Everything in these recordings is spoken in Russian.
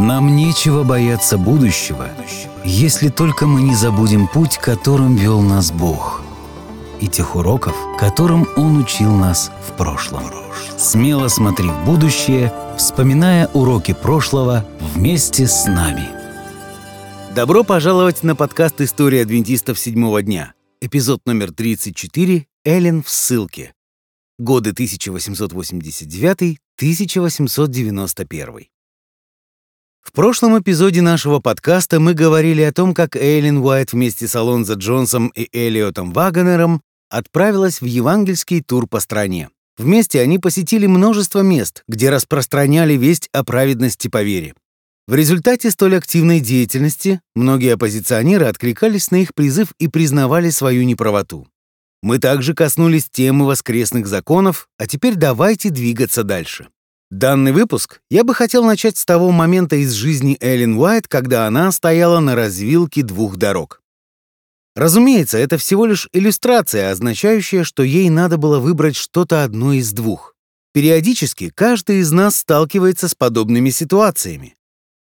Нам нечего бояться будущего, если только мы не забудем путь, которым вел нас Бог, и тех уроков, которым Он учил нас в прошлом. Смело смотри в будущее, вспоминая уроки прошлого вместе с нами. Добро пожаловать на подкаст «История адвентистов седьмого дня». Эпизод номер 34 «Эллен в ссылке». Годы 1889-1891. В прошлом эпизоде нашего подкаста мы говорили о том, как Эйлин Уайт вместе с Алонзо Джонсом и Элиотом Вагонером отправилась в евангельский тур по стране. Вместе они посетили множество мест, где распространяли весть о праведности по вере. В результате столь активной деятельности многие оппозиционеры откликались на их призыв и признавали свою неправоту. Мы также коснулись темы воскресных законов, а теперь давайте двигаться дальше. Данный выпуск я бы хотел начать с того момента из жизни Эллен Уайт, когда она стояла на развилке двух дорог. Разумеется, это всего лишь иллюстрация, означающая, что ей надо было выбрать что-то одно из двух. Периодически каждый из нас сталкивается с подобными ситуациями.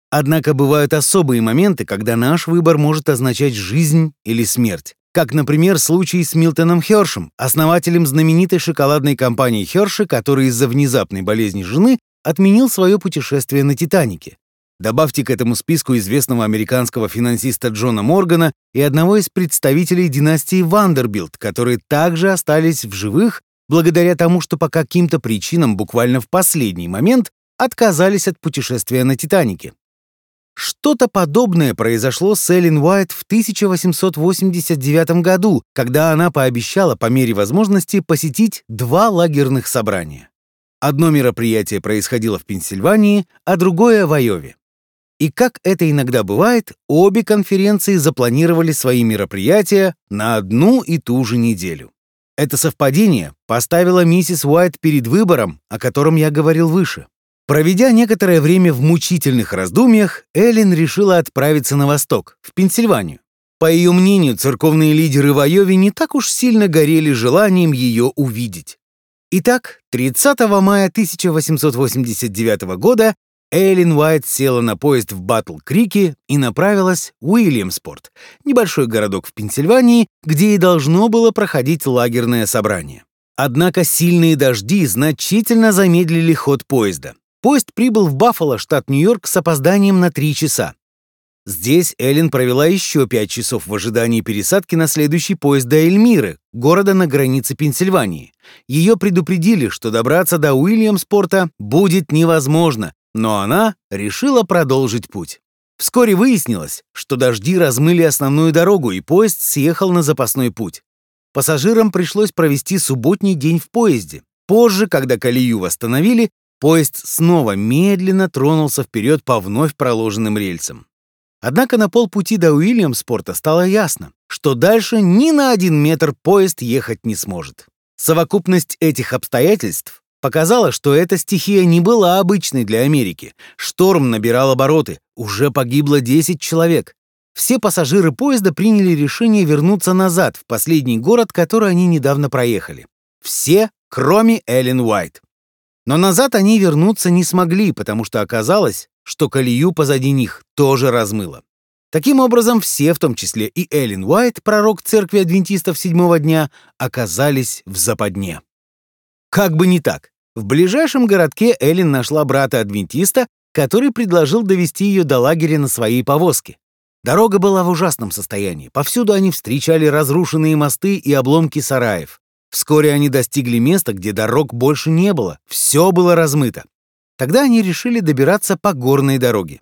Однако бывают особые моменты, когда наш выбор может означать жизнь или смерть. Как, например, случай с Милтоном Хершем, основателем знаменитой шоколадной компании Херши, который из-за внезапной болезни жены отменил свое путешествие на «Титанике». Добавьте к этому списку известного американского финансиста Джона Моргана и одного из представителей династии Вандербильт, которые также остались в живых благодаря тому, что по каким-то причинам буквально в последний момент отказались от путешествия на «Титанике». Что-то подобное произошло с Эллен Уайт в 1889 году, когда она пообещала по мере возможности посетить два лагерных собрания. Одно мероприятие происходило в Пенсильвании, а другое — в Айове. И как это иногда бывает, обе конференции запланировали свои мероприятия на одну и ту же неделю. Это совпадение поставило миссис Уайт перед выбором, о котором я говорил выше. Проведя некоторое время в мучительных раздумьях, Эллен решила отправиться на восток, в Пенсильванию. По ее мнению, церковные лидеры в Айове не так уж сильно горели желанием ее увидеть. Итак, 30 мая 1889 года Эллен Уайт села на поезд в Батл-Крике и направилась в Уильямспорт, небольшой городок в Пенсильвании, где и должно было проходить лагерное собрание. Однако сильные дожди значительно замедлили ход поезда. Поезд прибыл в Баффало, штат Нью-Йорк, с опозданием на три часа. Здесь Эллен провела еще пять часов в ожидании пересадки на следующий поезд до Эльмиры, города на границе Пенсильвании. Ее предупредили, что добраться до Уильямспорта будет невозможно, но она решила продолжить путь. Вскоре выяснилось, что дожди размыли основную дорогу, и поезд съехал на запасной путь. Пассажирам пришлось провести субботний день в поезде. Позже, когда колею восстановили, Поезд снова медленно тронулся вперед по вновь проложенным рельсам. Однако на полпути до Уильямспорта стало ясно, что дальше ни на один метр поезд ехать не сможет. Совокупность этих обстоятельств показала, что эта стихия не была обычной для Америки. Шторм набирал обороты, уже погибло 10 человек. Все пассажиры поезда приняли решение вернуться назад, в последний город, который они недавно проехали. Все, кроме Эллен Уайт. Но назад они вернуться не смогли, потому что оказалось, что колею позади них тоже размыло. Таким образом, все, в том числе и Эллен Уайт, пророк церкви адвентистов седьмого дня, оказались в западне. Как бы не так. В ближайшем городке Эллен нашла брата-адвентиста, который предложил довести ее до лагеря на своей повозке. Дорога была в ужасном состоянии. Повсюду они встречали разрушенные мосты и обломки сараев. Вскоре они достигли места, где дорог больше не было, все было размыто. Тогда они решили добираться по горной дороге.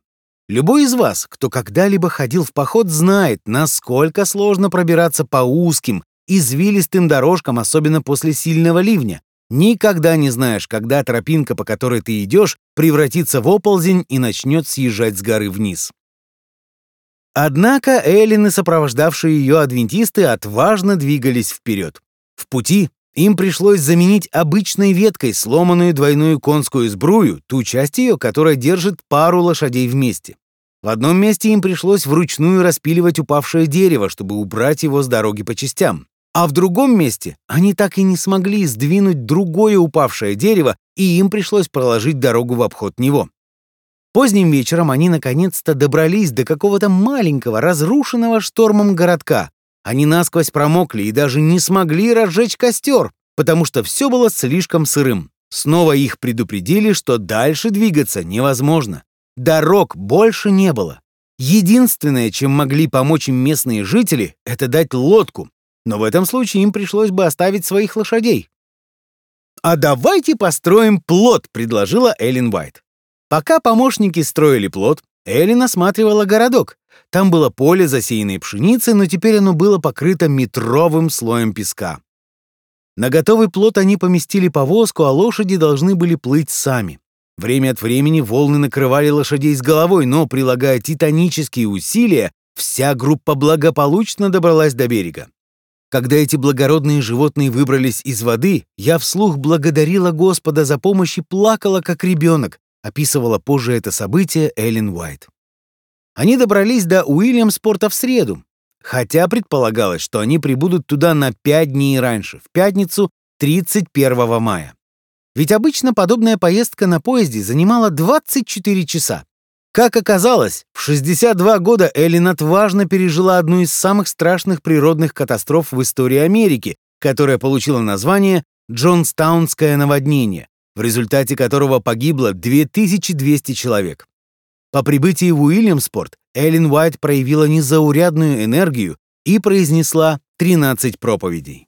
Любой из вас, кто когда-либо ходил в поход, знает, насколько сложно пробираться по узким, извилистым дорожкам, особенно после сильного ливня. Никогда не знаешь, когда тропинка, по которой ты идешь, превратится в оползень и начнет съезжать с горы вниз. Однако Эллен и сопровождавшие ее адвентисты отважно двигались вперед. В пути им пришлось заменить обычной веткой сломанную двойную конскую сбрую, ту часть ее, которая держит пару лошадей вместе. В одном месте им пришлось вручную распиливать упавшее дерево, чтобы убрать его с дороги по частям. А в другом месте они так и не смогли сдвинуть другое упавшее дерево, и им пришлось проложить дорогу в обход него. Поздним вечером они наконец-то добрались до какого-то маленького, разрушенного штормом городка. Они насквозь промокли и даже не смогли разжечь костер, потому что все было слишком сырым. Снова их предупредили, что дальше двигаться невозможно. Дорог больше не было. Единственное, чем могли помочь им местные жители, это дать лодку. Но в этом случае им пришлось бы оставить своих лошадей. «А давайте построим плот», — предложила Эллен Уайт. Пока помощники строили плот, Эллен осматривала городок. Там было поле, засеянное пшеницей, но теперь оно было покрыто метровым слоем песка. На готовый плот они поместили повозку, а лошади должны были плыть сами. Время от времени волны накрывали лошадей с головой, но, прилагая титанические усилия, вся группа благополучно добралась до берега. Когда эти благородные животные выбрались из воды, я вслух благодарила Господа за помощь и плакала, как ребенок, описывала позже это событие Эллен Уайт. Они добрались до Уильямспорта в среду, хотя предполагалось, что они прибудут туда на пять дней раньше, в пятницу 31 мая. Ведь обычно подобная поездка на поезде занимала 24 часа. Как оказалось, в 62 года Эллен отважно пережила одну из самых страшных природных катастроф в истории Америки, которая получила название «Джонстаунское наводнение», в результате которого погибло 2200 человек. По прибытии в Уильямспорт Эллен Уайт проявила незаурядную энергию и произнесла 13 проповедей.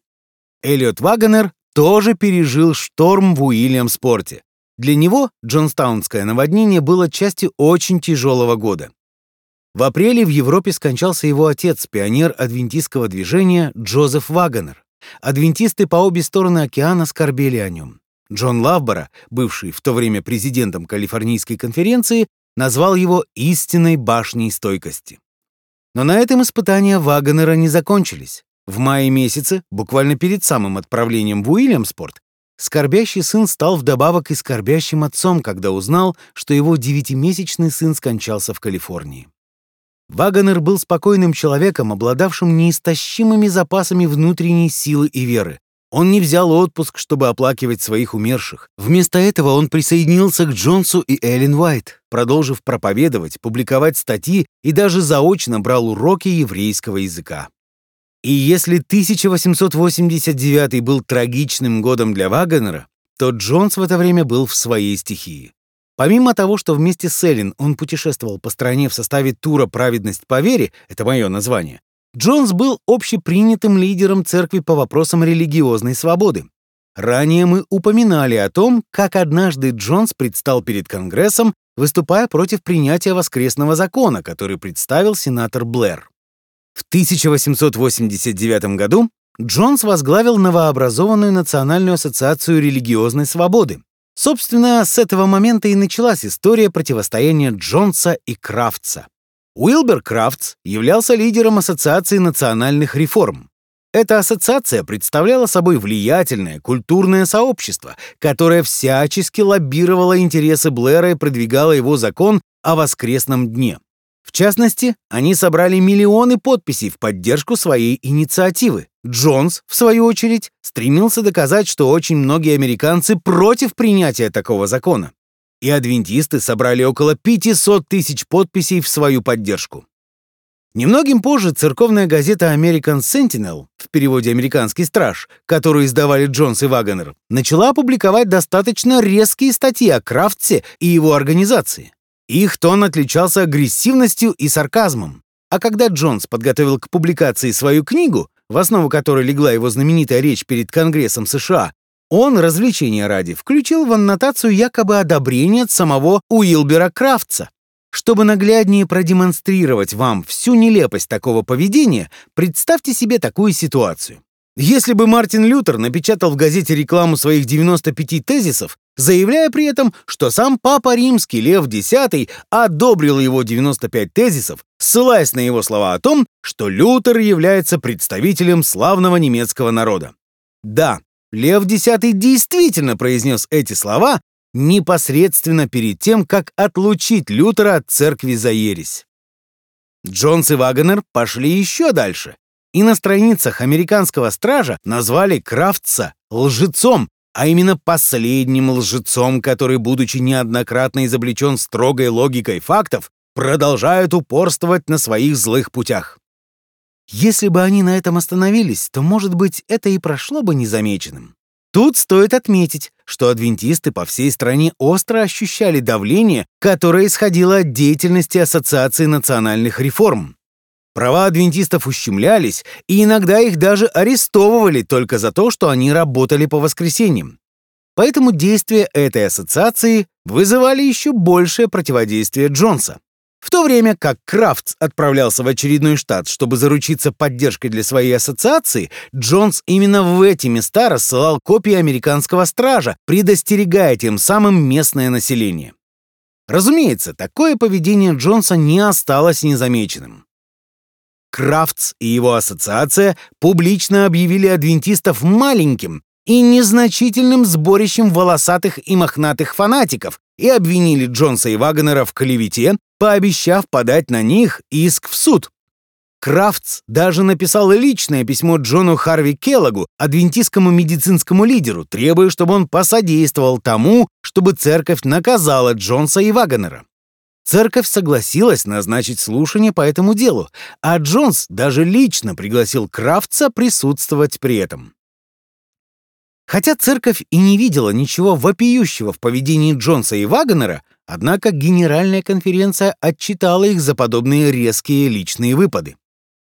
Эллиот Вагонер тоже пережил шторм в Уильямспорте. Для него Джонстаунское наводнение было частью очень тяжелого года. В апреле в Европе скончался его отец, пионер адвентистского движения Джозеф Вагонер. Адвентисты по обе стороны океана скорбели о нем. Джон Лавбора, бывший в то время президентом Калифорнийской конференции, назвал его истинной башней стойкости. Но на этом испытания Вагонера не закончились. В мае месяце, буквально перед самым отправлением в Уильямспорт, скорбящий сын стал вдобавок и скорбящим отцом, когда узнал, что его девятимесячный сын скончался в Калифорнии. Вагонер был спокойным человеком, обладавшим неистощимыми запасами внутренней силы и веры, он не взял отпуск, чтобы оплакивать своих умерших. Вместо этого он присоединился к Джонсу и Эллен Уайт, продолжив проповедовать, публиковать статьи и даже заочно брал уроки еврейского языка. И если 1889 был трагичным годом для Вагнера, то Джонс в это время был в своей стихии. Помимо того, что вместе с Эллен он путешествовал по стране в составе тура «Праведность по вере» — это мое название, Джонс был общепринятым лидером церкви по вопросам религиозной свободы. Ранее мы упоминали о том, как однажды Джонс предстал перед Конгрессом, выступая против принятия воскресного закона, который представил сенатор Блэр. В 1889 году Джонс возглавил новообразованную Национальную ассоциацию религиозной свободы. Собственно, с этого момента и началась история противостояния Джонса и Крафтса. Уилбер Крафтс являлся лидером Ассоциации национальных реформ. Эта ассоциация представляла собой влиятельное культурное сообщество, которое всячески лоббировало интересы Блэра и продвигало его закон о воскресном дне. В частности, они собрали миллионы подписей в поддержку своей инициативы. Джонс, в свою очередь, стремился доказать, что очень многие американцы против принятия такого закона и адвентисты собрали около 500 тысяч подписей в свою поддержку. Немногим позже церковная газета American Sentinel, в переводе «Американский страж», которую издавали Джонс и Вагонер, начала публиковать достаточно резкие статьи о Крафтсе и его организации. Их тон отличался агрессивностью и сарказмом. А когда Джонс подготовил к публикации свою книгу, в основу которой легла его знаменитая речь перед Конгрессом США, он, развлечения ради, включил в аннотацию якобы одобрение от самого Уилбера Крафтса. Чтобы нагляднее продемонстрировать вам всю нелепость такого поведения, представьте себе такую ситуацию. Если бы Мартин Лютер напечатал в газете рекламу своих 95 тезисов, заявляя при этом, что сам Папа Римский Лев X одобрил его 95 тезисов, ссылаясь на его слова о том, что Лютер является представителем славного немецкого народа. Да, Лев X действительно произнес эти слова непосредственно перед тем, как отлучить Лютера от церкви за ересь. Джонс и Вагонер пошли еще дальше и на страницах американского стража назвали Крафтса лжецом а именно последним лжецом, который, будучи неоднократно изобличен строгой логикой фактов, продолжает упорствовать на своих злых путях. Если бы они на этом остановились, то, может быть, это и прошло бы незамеченным. Тут стоит отметить, что адвентисты по всей стране остро ощущали давление, которое исходило от деятельности Ассоциации национальных реформ. Права адвентистов ущемлялись, и иногда их даже арестовывали только за то, что они работали по воскресеньям. Поэтому действия этой ассоциации вызывали еще большее противодействие Джонса. В то время как Крафтс отправлялся в очередной штат, чтобы заручиться поддержкой для своей ассоциации, Джонс именно в эти места рассылал копии американского стража, предостерегая тем самым местное население. Разумеется, такое поведение Джонса не осталось незамеченным. Крафтс и его ассоциация публично объявили адвентистов маленьким и незначительным сборищем волосатых и мохнатых фанатиков и обвинили Джонса и Вагнера в клевете, пообещав подать на них иск в суд. Крафтс даже написал личное письмо Джону Харви Келлогу, адвентистскому медицинскому лидеру, требуя, чтобы он посодействовал тому, чтобы церковь наказала Джонса и Вагнера. Церковь согласилась назначить слушание по этому делу, а Джонс даже лично пригласил Крафтса присутствовать при этом. Хотя церковь и не видела ничего вопиющего в поведении Джонса и Вагнера, однако Генеральная конференция отчитала их за подобные резкие личные выпады.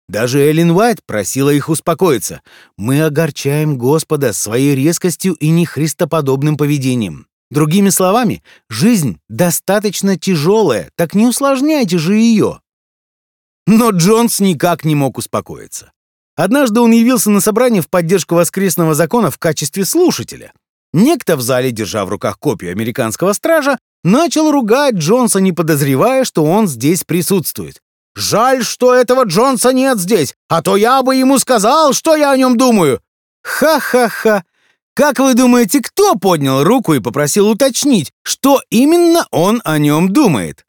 Даже Эллен Уайт просила их успокоиться. «Мы огорчаем Господа своей резкостью и нехристоподобным поведением. Другими словами, жизнь достаточно тяжелая, так не усложняйте же ее». Но Джонс никак не мог успокоиться. Однажды он явился на собрание в поддержку воскресного закона в качестве слушателя. Некто в зале, держа в руках копию американского стража, начал ругать Джонса, не подозревая, что он здесь присутствует. «Жаль, что этого Джонса нет здесь, а то я бы ему сказал, что я о нем думаю!» «Ха-ха-ха! Как вы думаете, кто поднял руку и попросил уточнить, что именно он о нем думает?»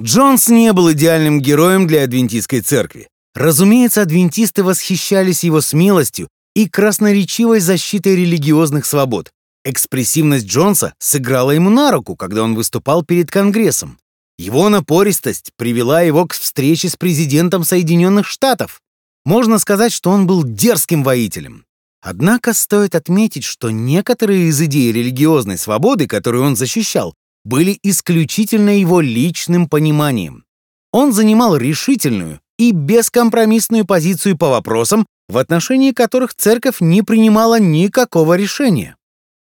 Джонс не был идеальным героем для адвентистской церкви. Разумеется, адвентисты восхищались его смелостью и красноречивой защитой религиозных свобод. Экспрессивность Джонса сыграла ему на руку, когда он выступал перед Конгрессом. Его напористость привела его к встрече с президентом Соединенных Штатов. Можно сказать, что он был дерзким воителем. Однако стоит отметить, что некоторые из идей религиозной свободы, которые он защищал, были исключительно его личным пониманием. Он занимал решительную, и бескомпромиссную позицию по вопросам, в отношении которых церковь не принимала никакого решения.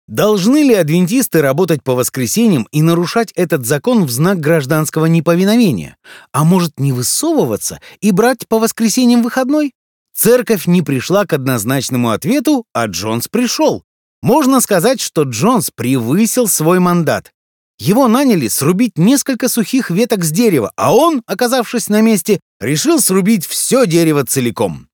Должны ли адвентисты работать по воскресеньям и нарушать этот закон в знак гражданского неповиновения? А может не высовываться и брать по воскресеньям выходной? Церковь не пришла к однозначному ответу, а Джонс пришел. Можно сказать, что Джонс превысил свой мандат. Его наняли срубить несколько сухих веток с дерева, а он, оказавшись на месте, решил срубить все дерево целиком.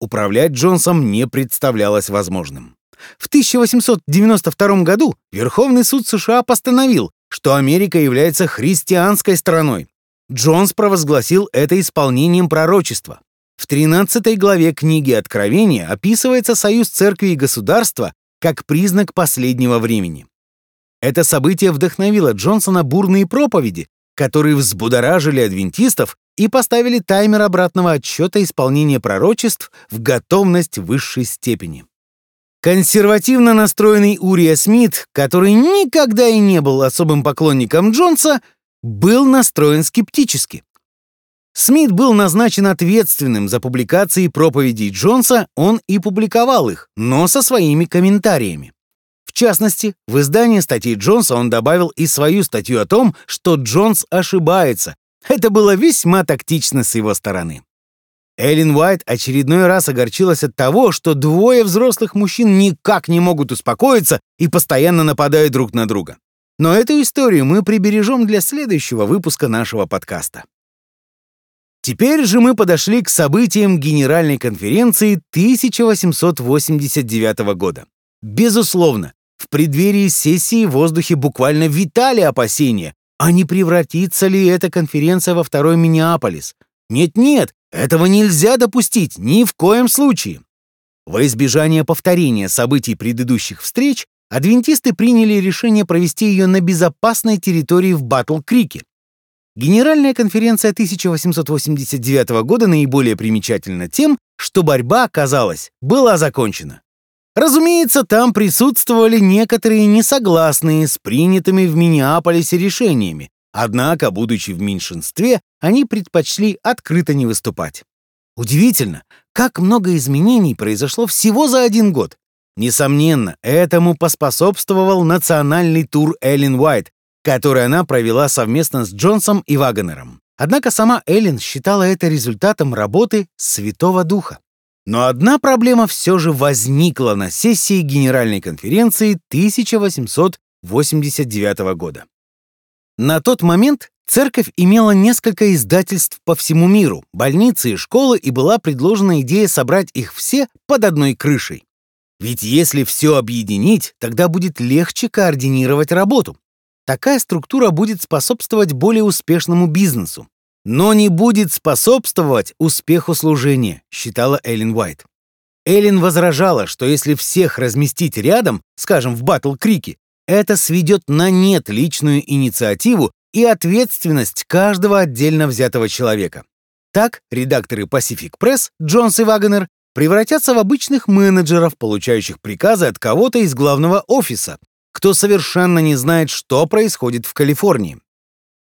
Управлять Джонсом не представлялось возможным. В 1892 году Верховный суд США постановил, что Америка является христианской страной. Джонс провозгласил это исполнением пророчества. В 13 главе книги Откровения описывается союз церкви и государства как признак последнего времени. Это событие вдохновило Джонсона бурные проповеди, которые взбудоражили адвентистов и поставили таймер обратного отсчета исполнения пророчеств в готовность высшей степени. Консервативно настроенный Урия Смит, который никогда и не был особым поклонником Джонса, был настроен скептически. Смит был назначен ответственным за публикации проповедей Джонса, он и публиковал их, но со своими комментариями частности, в издании статьи Джонса он добавил и свою статью о том, что Джонс ошибается. Это было весьма тактично с его стороны. Эллен Уайт очередной раз огорчилась от того, что двое взрослых мужчин никак не могут успокоиться и постоянно нападают друг на друга. Но эту историю мы прибережем для следующего выпуска нашего подкаста. Теперь же мы подошли к событиям Генеральной конференции 1889 года. Безусловно, в преддверии сессии в воздухе буквально витали опасения, а не превратится ли эта конференция во второй Миннеаполис? Нет-нет, этого нельзя допустить, ни в коем случае. Во избежание повторения событий предыдущих встреч, адвентисты приняли решение провести ее на безопасной территории в Батл-Крике. Генеральная конференция 1889 года наиболее примечательна тем, что борьба, казалось, была закончена. Разумеется, там присутствовали некоторые несогласные с принятыми в Миннеаполисе решениями, однако, будучи в меньшинстве, они предпочли открыто не выступать. Удивительно, как много изменений произошло всего за один год. Несомненно, этому поспособствовал национальный тур Эллен Уайт, который она провела совместно с Джонсом и Вагонером. Однако сама Эллен считала это результатом работы Святого Духа. Но одна проблема все же возникла на сессии Генеральной конференции 1889 года. На тот момент Церковь имела несколько издательств по всему миру, больницы и школы, и была предложена идея собрать их все под одной крышей. Ведь если все объединить, тогда будет легче координировать работу. Такая структура будет способствовать более успешному бизнесу. Но не будет способствовать успеху служения, считала Эллен Уайт. Эллен возражала, что если всех разместить рядом, скажем, в Батл-Крике, это сведет на нет личную инициативу и ответственность каждого отдельно взятого человека. Так, редакторы Pacific Press, Джонс и Вагонер, превратятся в обычных менеджеров, получающих приказы от кого-то из главного офиса, кто совершенно не знает, что происходит в Калифорнии.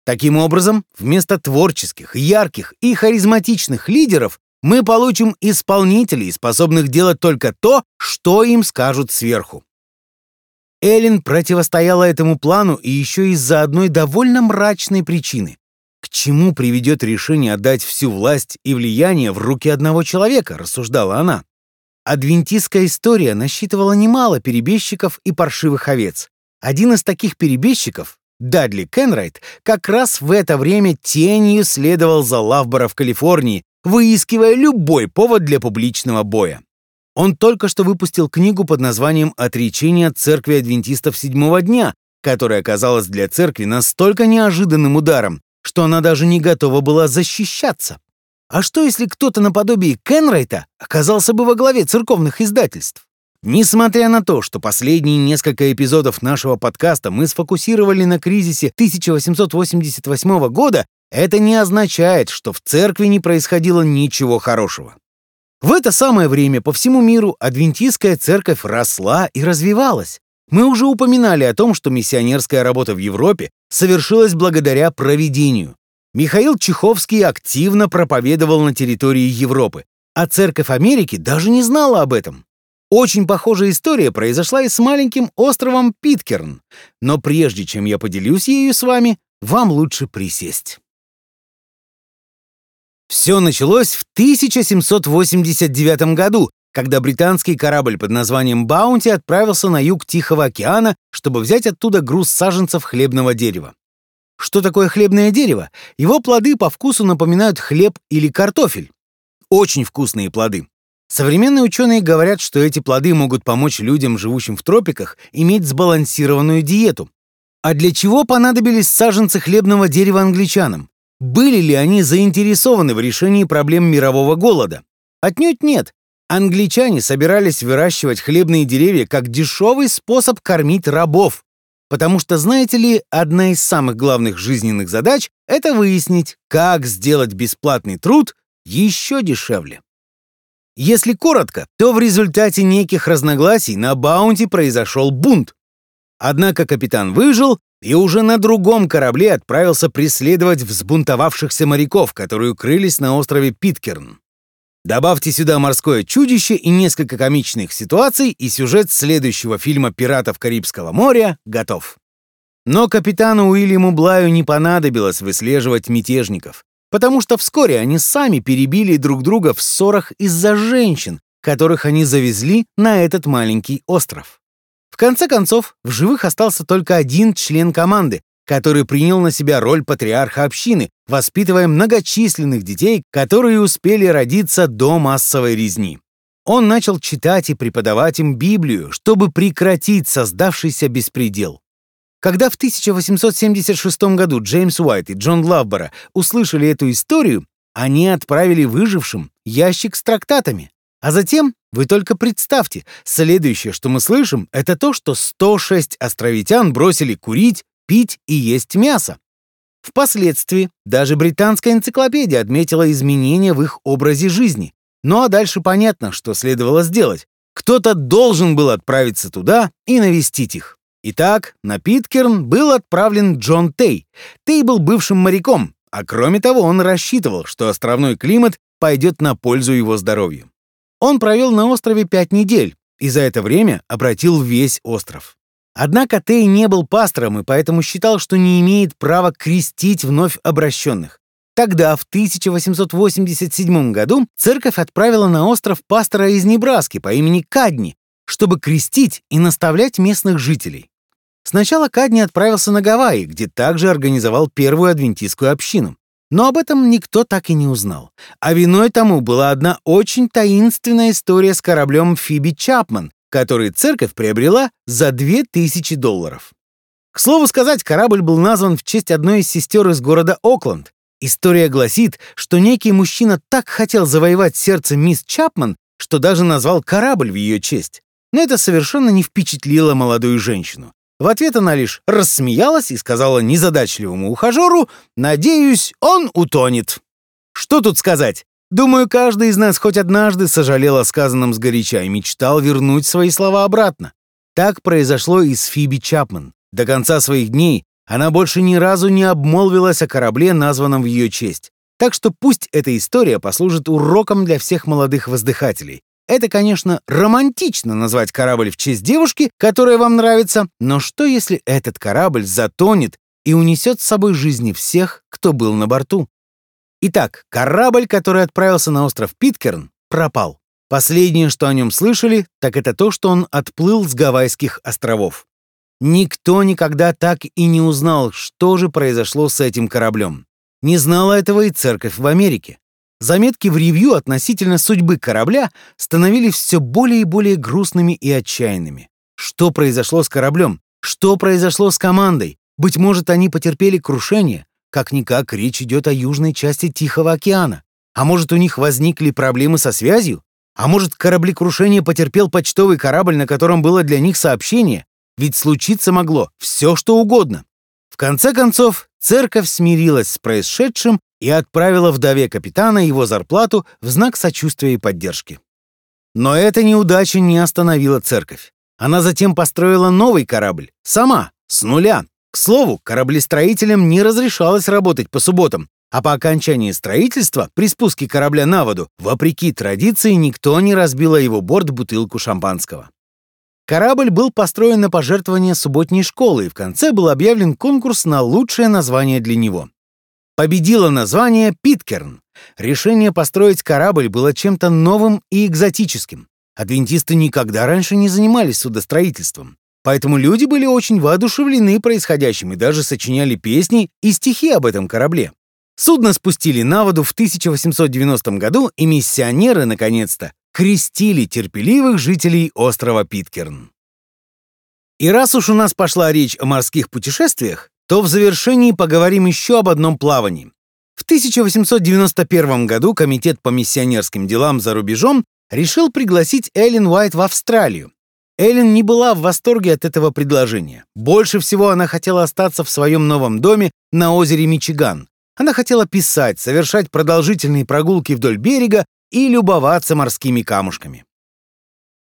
Таким образом, вместо творческих, ярких и харизматичных лидеров мы получим исполнителей, способных делать только то, что им скажут сверху. Эллен противостояла этому плану и еще из-за одной довольно мрачной причины. К чему приведет решение отдать всю власть и влияние в руки одного человека, рассуждала она. Адвентистская история насчитывала немало перебежчиков и паршивых овец. Один из таких перебежчиков, Дадли Кенрайт, как раз в это время тенью следовал за Лавбора в Калифорнии, выискивая любой повод для публичного боя. Он только что выпустил книгу под названием «Отречение от церкви адвентистов седьмого дня», которая оказалась для церкви настолько неожиданным ударом, что она даже не готова была защищаться. А что, если кто-то наподобие Кенрайта оказался бы во главе церковных издательств? Несмотря на то, что последние несколько эпизодов нашего подкаста мы сфокусировали на кризисе 1888 года, это не означает, что в церкви не происходило ничего хорошего. В это самое время по всему миру адвентистская церковь росла и развивалась. Мы уже упоминали о том, что миссионерская работа в Европе совершилась благодаря проведению. Михаил Чеховский активно проповедовал на территории Европы, а Церковь Америки даже не знала об этом. Очень похожая история произошла и с маленьким островом Питкерн, но прежде чем я поделюсь ею с вами, вам лучше присесть. Все началось в 1789 году, когда британский корабль под названием «Баунти» отправился на юг Тихого океана, чтобы взять оттуда груз саженцев хлебного дерева. Что такое хлебное дерево? Его плоды по вкусу напоминают хлеб или картофель. Очень вкусные плоды. Современные ученые говорят, что эти плоды могут помочь людям, живущим в тропиках, иметь сбалансированную диету. А для чего понадобились саженцы хлебного дерева англичанам? Были ли они заинтересованы в решении проблем мирового голода? Отнюдь нет. Англичане собирались выращивать хлебные деревья как дешевый способ кормить рабов. Потому что, знаете ли, одна из самых главных жизненных задач — это выяснить, как сделать бесплатный труд еще дешевле. Если коротко, то в результате неких разногласий на Баунти произошел бунт. Однако капитан выжил и уже на другом корабле отправился преследовать взбунтовавшихся моряков, которые укрылись на острове Питкерн. Добавьте сюда морское чудище и несколько комичных ситуаций, и сюжет следующего фильма «Пиратов Карибского моря» готов. Но капитану Уильяму Блаю не понадобилось выслеживать мятежников, потому что вскоре они сами перебили друг друга в ссорах из-за женщин, которых они завезли на этот маленький остров. В конце концов, в живых остался только один член команды, который принял на себя роль патриарха общины, воспитывая многочисленных детей, которые успели родиться до массовой резни. Он начал читать и преподавать им Библию, чтобы прекратить создавшийся беспредел. Когда в 1876 году Джеймс Уайт и Джон Лавбора услышали эту историю, они отправили выжившим ящик с трактатами. А затем, вы только представьте, следующее, что мы слышим, это то, что 106 островитян бросили курить, пить и есть мясо. Впоследствии даже британская энциклопедия отметила изменения в их образе жизни. Ну а дальше понятно, что следовало сделать. Кто-то должен был отправиться туда и навестить их. Итак, на Питкерн был отправлен Джон Тей. Тей был бывшим моряком, а кроме того он рассчитывал, что островной климат пойдет на пользу его здоровью. Он провел на острове пять недель и за это время обратил весь остров. Однако Тей не был пастором и поэтому считал, что не имеет права крестить вновь обращенных. Тогда, в 1887 году, церковь отправила на остров пастора из Небраски по имени Кадни, чтобы крестить и наставлять местных жителей. Сначала Кадни отправился на Гавайи, где также организовал первую адвентистскую общину. Но об этом никто так и не узнал. А виной тому была одна очень таинственная история с кораблем Фиби Чапман, который церковь приобрела за 2000 долларов. К слову сказать, корабль был назван в честь одной из сестер из города Окленд. История гласит, что некий мужчина так хотел завоевать сердце мисс Чапман, что даже назвал корабль в ее честь. Но это совершенно не впечатлило молодую женщину. В ответ она лишь рассмеялась и сказала незадачливому ухажеру «Надеюсь, он утонет». Что тут сказать? Думаю, каждый из нас хоть однажды сожалел о сказанном сгоряча и мечтал вернуть свои слова обратно. Так произошло и с Фиби Чапман. До конца своих дней она больше ни разу не обмолвилась о корабле, названном в ее честь. Так что пусть эта история послужит уроком для всех молодых воздыхателей, это, конечно, романтично назвать корабль в честь девушки, которая вам нравится, но что если этот корабль затонет и унесет с собой жизни всех, кто был на борту? Итак, корабль, который отправился на остров Питкерн, пропал. Последнее, что о нем слышали, так это то, что он отплыл с Гавайских островов. Никто никогда так и не узнал, что же произошло с этим кораблем. Не знала этого и церковь в Америке. Заметки в ревью относительно судьбы корабля становились все более и более грустными и отчаянными. Что произошло с кораблем? Что произошло с командой? Быть может, они потерпели крушение? Как-никак речь идет о южной части Тихого океана. А может, у них возникли проблемы со связью? А может, кораблекрушение потерпел почтовый корабль, на котором было для них сообщение? Ведь случиться могло все, что угодно. В конце концов, церковь смирилась с происшедшим и отправила вдове капитана его зарплату в знак сочувствия и поддержки. Но эта неудача не остановила церковь. Она затем построила новый корабль, сама, с нуля. К слову, кораблестроителям не разрешалось работать по субботам, а по окончании строительства, при спуске корабля на воду, вопреки традиции, никто не разбил его борт бутылку шампанского. Корабль был построен на пожертвование субботней школы, и в конце был объявлен конкурс на лучшее название для него. Победило название Питкерн. Решение построить корабль было чем-то новым и экзотическим. Адвентисты никогда раньше не занимались судостроительством. Поэтому люди были очень воодушевлены происходящим и даже сочиняли песни и стихи об этом корабле. Судно спустили на воду в 1890 году, и миссионеры, наконец-то, крестили терпеливых жителей острова Питкерн. И раз уж у нас пошла речь о морских путешествиях, то в завершении поговорим еще об одном плавании. В 1891 году Комитет по миссионерским делам за рубежом решил пригласить Эллен Уайт в Австралию. Эллен не была в восторге от этого предложения. Больше всего она хотела остаться в своем новом доме на озере Мичиган. Она хотела писать, совершать продолжительные прогулки вдоль берега и любоваться морскими камушками.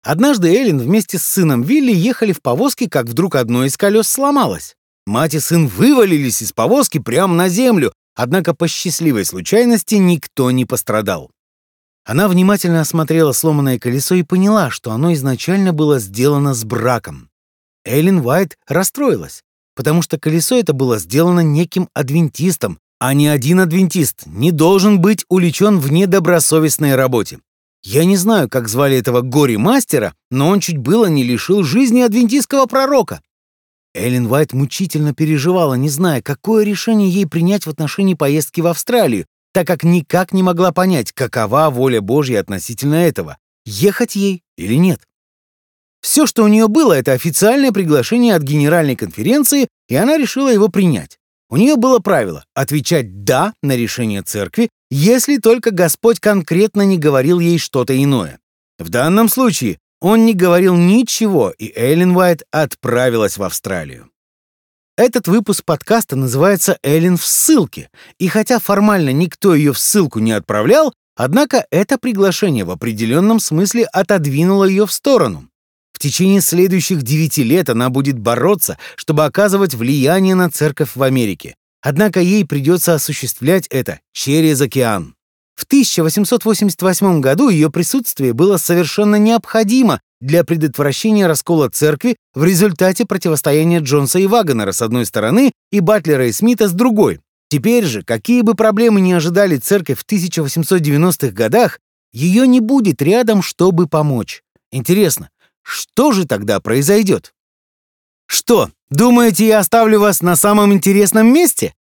Однажды Эллен вместе с сыном Вилли ехали в повозке, как вдруг одно из колес сломалось. Мать и сын вывалились из повозки прямо на землю, однако по счастливой случайности никто не пострадал. Она внимательно осмотрела сломанное колесо и поняла, что оно изначально было сделано с браком. Эллен Уайт расстроилась, потому что колесо это было сделано неким адвентистом, а ни один адвентист не должен быть увлечен в недобросовестной работе. Я не знаю, как звали этого горе-мастера, но он чуть было не лишил жизни адвентистского пророка. Эллен Уайт мучительно переживала, не зная, какое решение ей принять в отношении поездки в Австралию, так как никак не могла понять, какова воля Божья относительно этого, ехать ей или нет. Все, что у нее было, это официальное приглашение от Генеральной конференции, и она решила его принять. У нее было правило отвечать «да» на решение церкви, если только Господь конкретно не говорил ей что-то иное. В данном случае он не говорил ничего, и Эллен Уайт отправилась в Австралию. Этот выпуск подкаста называется «Эллен в ссылке», и хотя формально никто ее в ссылку не отправлял, однако это приглашение в определенном смысле отодвинуло ее в сторону. В течение следующих девяти лет она будет бороться, чтобы оказывать влияние на церковь в Америке. Однако ей придется осуществлять это через океан. В 1888 году ее присутствие было совершенно необходимо для предотвращения раскола церкви в результате противостояния Джонса и Вагонера с одной стороны и Батлера и Смита с другой. Теперь же, какие бы проблемы ни ожидали церковь в 1890-х годах, ее не будет рядом, чтобы помочь. Интересно, что же тогда произойдет? Что, думаете, я оставлю вас на самом интересном месте?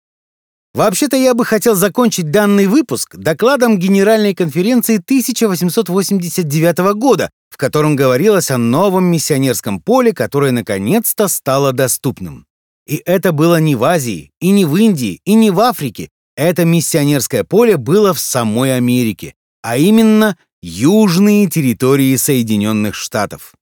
Вообще-то я бы хотел закончить данный выпуск докладом Генеральной конференции 1889 года, в котором говорилось о новом миссионерском поле, которое наконец-то стало доступным. И это было не в Азии, и не в Индии, и не в Африке. Это миссионерское поле было в самой Америке, а именно южные территории Соединенных Штатов.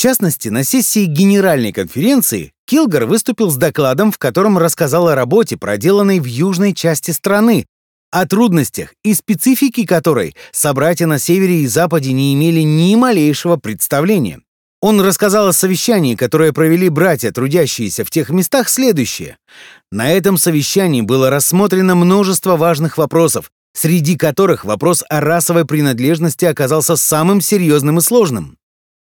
Частности, на сессии Генеральной конференции Килгар выступил с докладом, в котором рассказал о работе, проделанной в южной части страны, о трудностях и специфике которой собратья на севере и западе не имели ни малейшего представления. Он рассказал о совещании, которое провели братья, трудящиеся в тех местах, следующее. На этом совещании было рассмотрено множество важных вопросов, среди которых вопрос о расовой принадлежности оказался самым серьезным и сложным.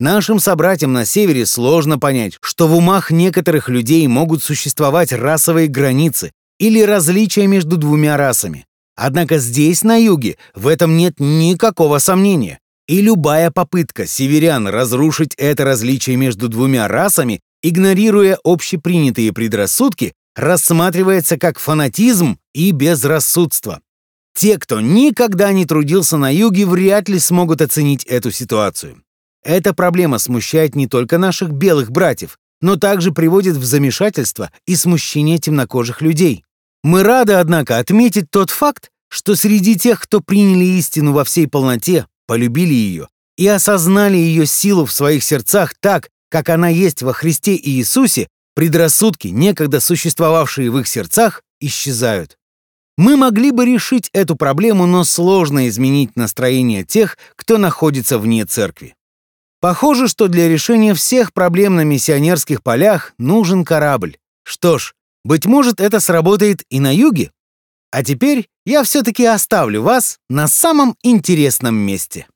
Нашим собратьям на севере сложно понять, что в умах некоторых людей могут существовать расовые границы или различия между двумя расами. Однако здесь, на юге, в этом нет никакого сомнения. И любая попытка северян разрушить это различие между двумя расами, игнорируя общепринятые предрассудки, рассматривается как фанатизм и безрассудство. Те, кто никогда не трудился на юге, вряд ли смогут оценить эту ситуацию. Эта проблема смущает не только наших белых братьев, но также приводит в замешательство и смущение темнокожих людей. Мы рады, однако, отметить тот факт, что среди тех, кто приняли истину во всей полноте, полюбили ее и осознали ее силу в своих сердцах так, как она есть во Христе и Иисусе, предрассудки, некогда существовавшие в их сердцах, исчезают. Мы могли бы решить эту проблему, но сложно изменить настроение тех, кто находится вне церкви. Похоже, что для решения всех проблем на миссионерских полях нужен корабль. Что ж, быть может, это сработает и на юге? А теперь я все-таки оставлю вас на самом интересном месте.